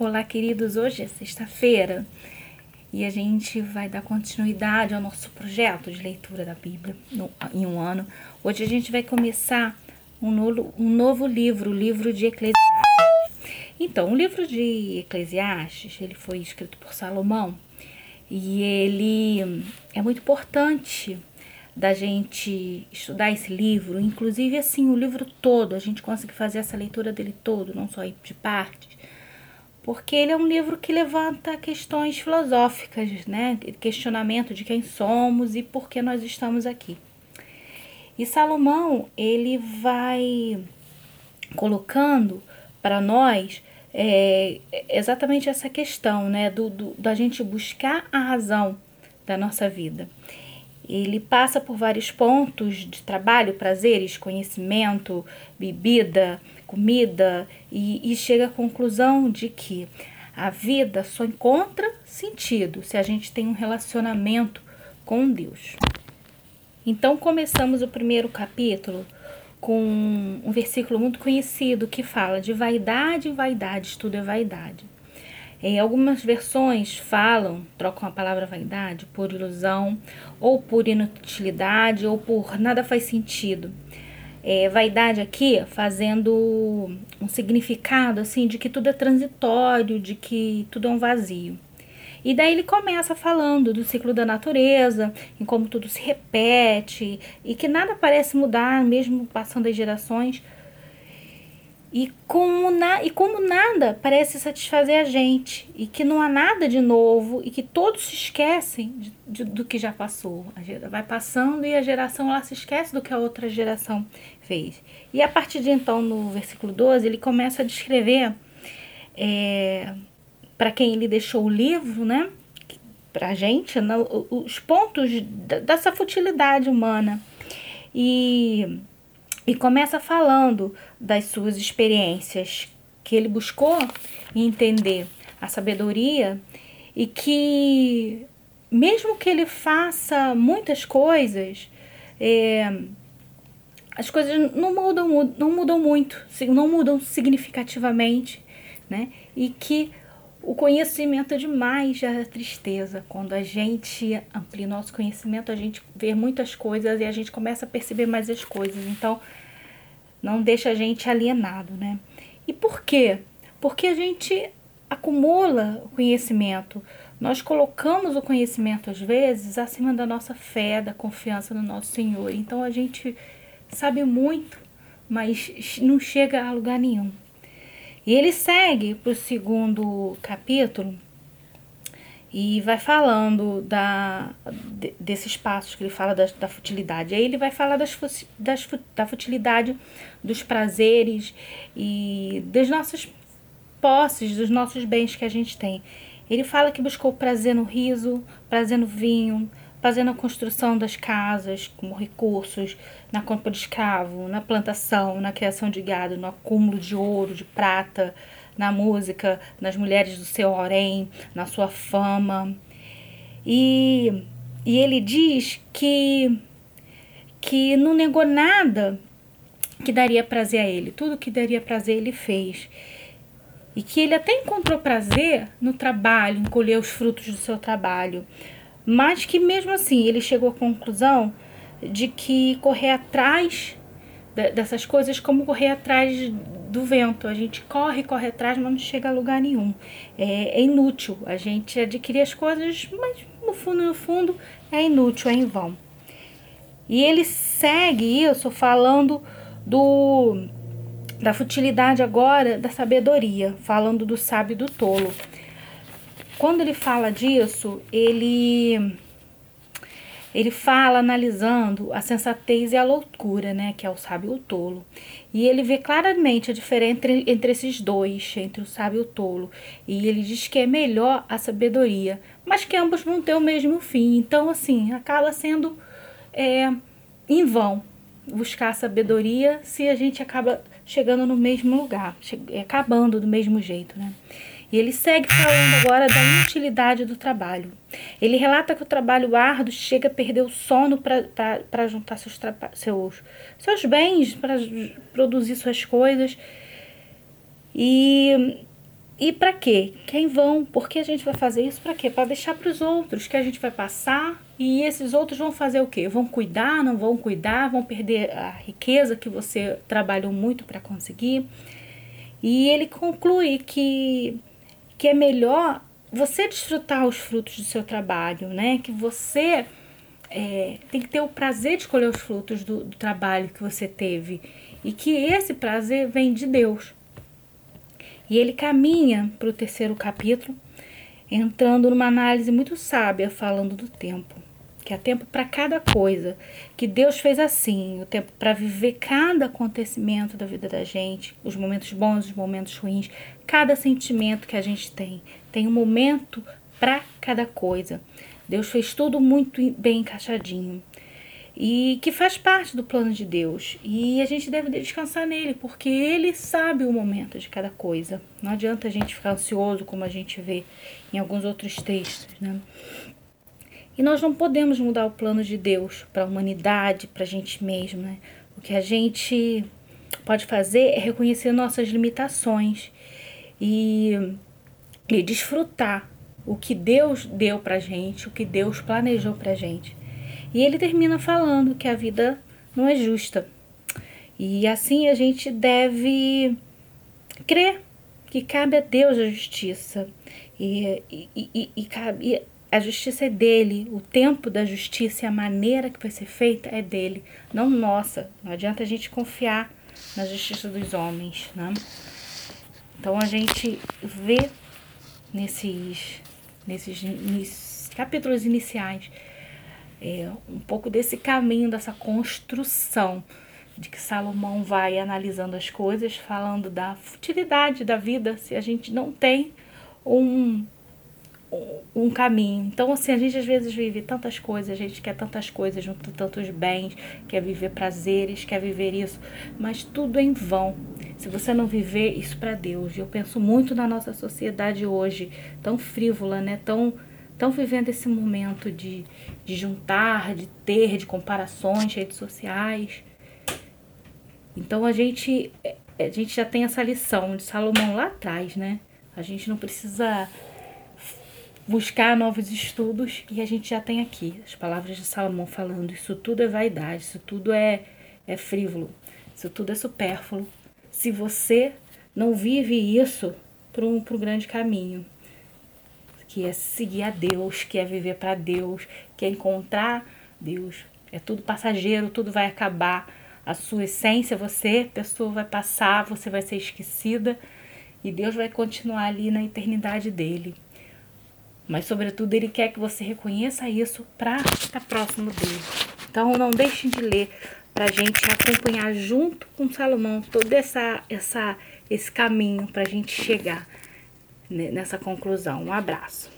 Olá, queridos. Hoje é sexta-feira e a gente vai dar continuidade ao nosso projeto de leitura da Bíblia no, em um ano. Hoje a gente vai começar um novo, um novo livro, o livro de Eclesiastes. Então, o livro de Eclesiastes, ele foi escrito por Salomão e ele é muito importante da gente estudar esse livro, inclusive assim, o livro todo, a gente consegue fazer essa leitura dele todo, não só de partes, porque ele é um livro que levanta questões filosóficas, né? Questionamento de quem somos e por que nós estamos aqui. E Salomão, ele vai colocando para nós é, exatamente essa questão, né? Do, do, da gente buscar a razão da nossa vida. Ele passa por vários pontos de trabalho, prazeres, conhecimento, bebida, comida e, e chega à conclusão de que a vida só encontra sentido se a gente tem um relacionamento com Deus. Então começamos o primeiro capítulo com um versículo muito conhecido que fala de vaidade, vaidade, tudo é vaidade. Em algumas versões falam, trocam a palavra vaidade por ilusão, ou por inutilidade, ou por nada faz sentido. É, vaidade aqui fazendo um significado assim de que tudo é transitório, de que tudo é um vazio. E daí ele começa falando do ciclo da natureza, em como tudo se repete e que nada parece mudar, mesmo passando as gerações. E como, na, e como nada parece satisfazer a gente, e que não há nada de novo, e que todos se esquecem de, de, do que já passou. A, vai passando e a geração ela se esquece do que a outra geração fez. E a partir de então, no versículo 12, ele começa a descrever é, para quem ele deixou o livro, né? Para a gente, né, os pontos dessa futilidade humana. E e começa falando das suas experiências que ele buscou entender a sabedoria e que mesmo que ele faça muitas coisas, é, as coisas não mudam, não mudam muito, não mudam significativamente, né? E que o conhecimento é demais gera tristeza. Quando a gente amplia nosso conhecimento, a gente vê muitas coisas e a gente começa a perceber mais as coisas. Então, não deixa a gente alienado, né? E por quê? Porque a gente acumula conhecimento. Nós colocamos o conhecimento, às vezes, acima da nossa fé, da confiança no nosso Senhor. Então, a gente sabe muito, mas não chega a lugar nenhum. E ele segue para o segundo capítulo e vai falando da, desses passos que ele fala da, da futilidade. Aí ele vai falar das, das, da futilidade dos prazeres e das nossas posses, dos nossos bens que a gente tem. Ele fala que buscou prazer no riso, prazer no vinho, prazer na construção das casas como recursos, na compra de escravo, na plantação, na criação de gado, no acúmulo de ouro, de prata, na música, nas mulheres do seu harém, na sua fama. E, e ele diz que, que não negou nada que daria prazer a ele, tudo que daria prazer ele fez. E que ele até encontrou prazer no trabalho, em colher os frutos do seu trabalho, mas que mesmo assim ele chegou à conclusão de que correr atrás dessas coisas como correr atrás do vento. A gente corre, corre atrás, mas não chega a lugar nenhum. É, é, inútil a gente adquirir as coisas, mas no fundo, no fundo, é inútil, é em vão. E ele segue isso falando do da futilidade agora da sabedoria, falando do sábio e do tolo. Quando ele fala disso, ele ele fala analisando a sensatez e a loucura, né, que é o sábio e o tolo. E ele vê claramente a diferença entre, entre esses dois, entre o sábio e o tolo. E ele diz que é melhor a sabedoria, mas que ambos vão ter o mesmo fim. Então, assim, acaba sendo é, em vão buscar sabedoria se a gente acaba chegando no mesmo lugar, acabando do mesmo jeito, né? E ele segue falando agora da inutilidade do trabalho. Ele relata que o trabalho árduo chega a perder o sono para juntar seus, seus, seus bens, para produzir suas coisas. E, e para quê? Quem vão? Por que a gente vai fazer isso? Para quê? Para deixar para os outros que a gente vai passar e esses outros vão fazer o quê? Vão cuidar, não vão cuidar, vão perder a riqueza que você trabalhou muito para conseguir. E ele conclui que, que é melhor você desfrutar os frutos do seu trabalho, né? Que você é, tem que ter o prazer de colher os frutos do, do trabalho que você teve e que esse prazer vem de Deus. E ele caminha para o terceiro capítulo, entrando numa análise muito sábia, falando do tempo. Que há tempo para cada coisa. Que Deus fez assim: o tempo para viver cada acontecimento da vida da gente, os momentos bons, os momentos ruins, cada sentimento que a gente tem. Tem um momento para cada coisa. Deus fez tudo muito bem encaixadinho e que faz parte do plano de Deus. E a gente deve descansar nele, porque ele sabe o momento de cada coisa. Não adianta a gente ficar ansioso, como a gente vê em alguns outros textos, né? E nós não podemos mudar o plano de Deus para a humanidade, para a gente mesmo, né? O que a gente pode fazer é reconhecer nossas limitações e, e desfrutar o que Deus deu para gente, o que Deus planejou para gente. E ele termina falando que a vida não é justa. E assim a gente deve crer que cabe a Deus a justiça. E, e, e, e, cabe, a justiça é dele, o tempo da justiça e a maneira que vai ser feita é dele, não nossa. Não adianta a gente confiar na justiça dos homens, né? Então a gente vê nesses, nesses, nesses capítulos iniciais é, um pouco desse caminho, dessa construção de que Salomão vai analisando as coisas, falando da futilidade da vida se a gente não tem um, um caminho. Então, assim, a gente às vezes vive tantas coisas, a gente quer tantas coisas, junto tantos bens, quer viver prazeres, quer viver isso, mas tudo em vão. Se você não viver isso para Deus, eu penso muito na nossa sociedade hoje, tão frívola, né? Tão estão vivendo esse momento de, de juntar, de ter, de comparações, redes sociais. Então a gente, a gente já tem essa lição de Salomão lá atrás, né? A gente não precisa buscar novos estudos e a gente já tem aqui as palavras de Salomão falando: isso tudo é vaidade, isso tudo é, é frívolo, isso tudo é supérfluo. Se você não vive isso para um grande caminho que é seguir a Deus, que é viver para Deus, que é encontrar Deus. É tudo passageiro, tudo vai acabar. A sua essência, você, pessoa, vai passar, você vai ser esquecida e Deus vai continuar ali na eternidade dele. Mas, sobretudo, Ele quer que você reconheça isso para estar próximo dele. Então, não deixem de ler para a gente acompanhar junto com Salomão todo essa, essa, esse caminho para a gente chegar nessa conclusão. Um abraço.